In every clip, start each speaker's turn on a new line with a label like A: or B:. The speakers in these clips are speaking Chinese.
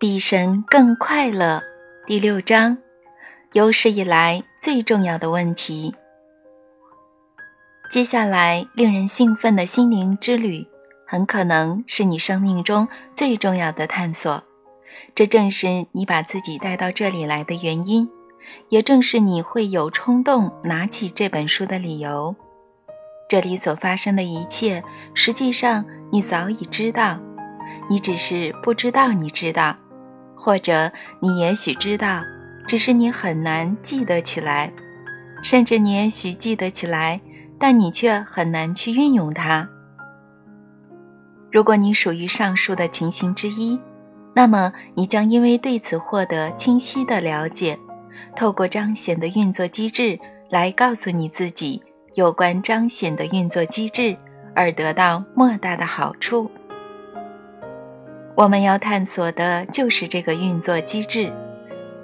A: 比神更快乐。第六章，有史以来最重要的问题。接下来，令人兴奋的心灵之旅，很可能是你生命中最重要的探索。这正是你把自己带到这里来的原因，也正是你会有冲动拿起这本书的理由。这里所发生的一切，实际上你早已知道，你只是不知道你知道。或者你也许知道，只是你很难记得起来，甚至你也许记得起来，但你却很难去运用它。如果你属于上述的情形之一，那么你将因为对此获得清晰的了解，透过彰显的运作机制来告诉你自己有关彰显的运作机制，而得到莫大的好处。我们要探索的就是这个运作机制。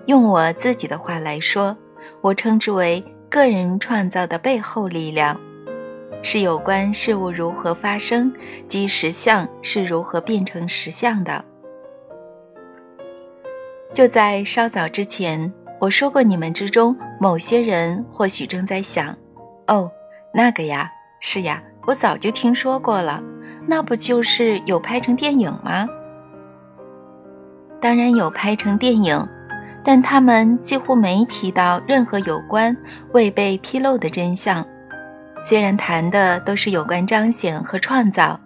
A: 用我自己的话来说，我称之为个人创造的背后力量，是有关事物如何发生及实相是如何变成实相的。就在稍早之前，我说过，你们之中某些人或许正在想：“哦，那个呀，是呀，我早就听说过了，那不就是有拍成电影吗？”当然有拍成电影，但他们几乎没提到任何有关未被披露的真相。虽然谈的都是有关彰显和创造，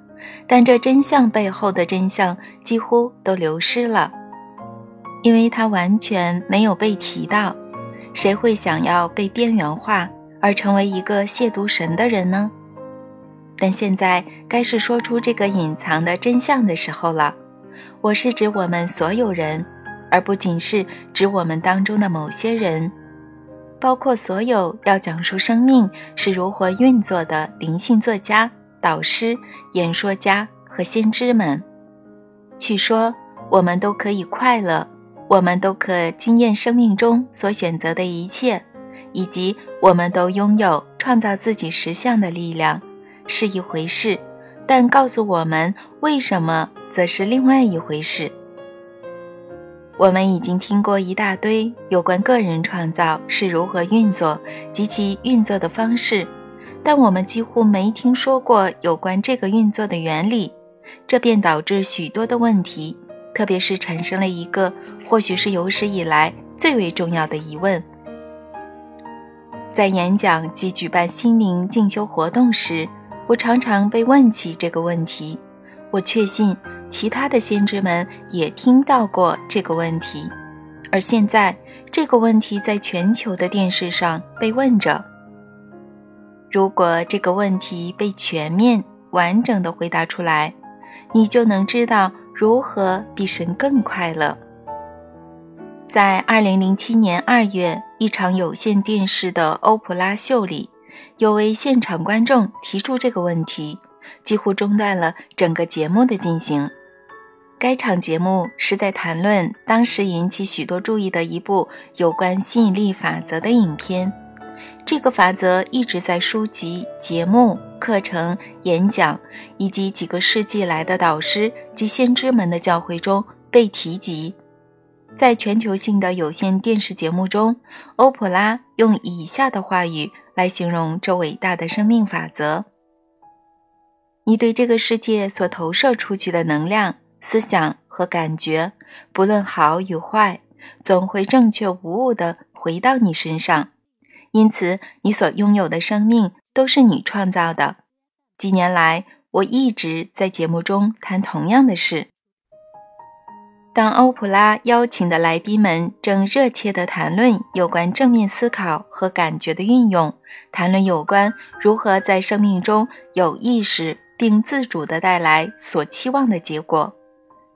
A: 但这真相背后的真相几乎都流失了，因为它完全没有被提到。谁会想要被边缘化而成为一个亵渎神的人呢？但现在该是说出这个隐藏的真相的时候了。我是指我们所有人，而不仅是指我们当中的某些人，包括所有要讲述生命是如何运作的灵性作家、导师、演说家和先知们。去说我们都可以快乐，我们都可经验生命中所选择的一切，以及我们都拥有创造自己实相的力量，是一回事。但告诉我们为什么？则是另外一回事。我们已经听过一大堆有关个人创造是如何运作及其运作的方式，但我们几乎没听说过有关这个运作的原理。这便导致许多的问题，特别是产生了一个或许是有史以来最为重要的疑问：在演讲及举办心灵进修活动时，我常常被问起这个问题。我确信。其他的先知们也听到过这个问题，而现在这个问题在全球的电视上被问着。如果这个问题被全面完整的回答出来，你就能知道如何比神更快乐。在2007年2月一场有线电视的欧普拉秀里，有位现场观众提出这个问题，几乎中断了整个节目的进行。该场节目是在谈论当时引起许多注意的一部有关吸引力法则的影片。这个法则一直在书籍、节目、课程、演讲以及几个世纪来的导师及先知们的教诲中被提及。在全球性的有线电视节目中，欧普拉用以下的话语来形容这伟大的生命法则：你对这个世界所投射出去的能量。思想和感觉，不论好与坏，总会正确无误地回到你身上。因此，你所拥有的生命都是你创造的。几年来，我一直在节目中谈同样的事。当欧普拉邀请的来宾们正热切地谈论有关正面思考和感觉的运用，谈论有关如何在生命中有意识并自主地带来所期望的结果。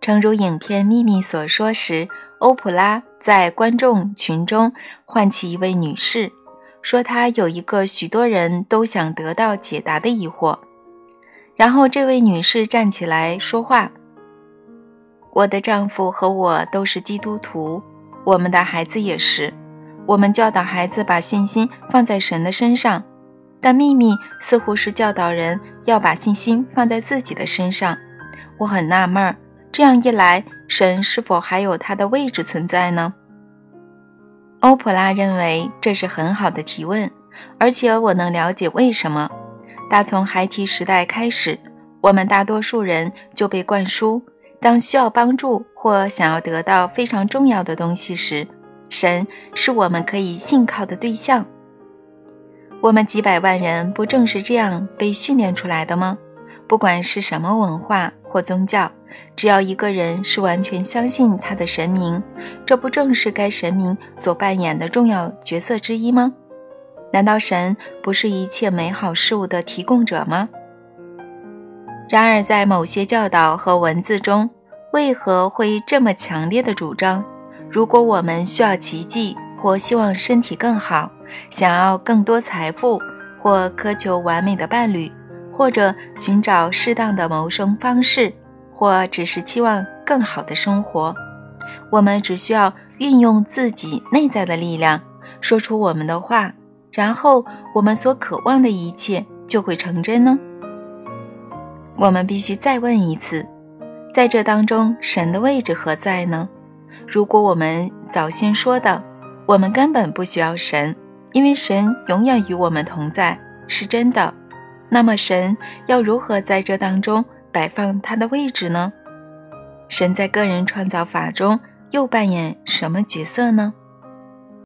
A: 诚如影片《秘密》所说时，欧普拉在观众群中唤起一位女士，说她有一个许多人都想得到解答的疑惑。然后这位女士站起来说话：“我的丈夫和我都是基督徒，我们的孩子也是。我们教导孩子把信心放在神的身上，但秘密似乎是教导人要把信心放在自己的身上。我很纳闷儿。”这样一来，神是否还有他的位置存在呢？欧普拉认为这是很好的提问，而且我能了解为什么。打从孩提时代开始，我们大多数人就被灌输：当需要帮助或想要得到非常重要的东西时，神是我们可以信靠的对象。我们几百万人不正是这样被训练出来的吗？不管是什么文化或宗教，只要一个人是完全相信他的神明，这不正是该神明所扮演的重要角色之一吗？难道神不是一切美好事物的提供者吗？然而，在某些教导和文字中，为何会这么强烈的主张：如果我们需要奇迹，或希望身体更好，想要更多财富，或苛求完美的伴侣？或者寻找适当的谋生方式，或只是期望更好的生活，我们只需要运用自己内在的力量，说出我们的话，然后我们所渴望的一切就会成真呢？我们必须再问一次，在这当中，神的位置何在呢？如果我们早先说的，我们根本不需要神，因为神永远与我们同在，是真的。那么，神要如何在这当中摆放它的位置呢？神在个人创造法中又扮演什么角色呢？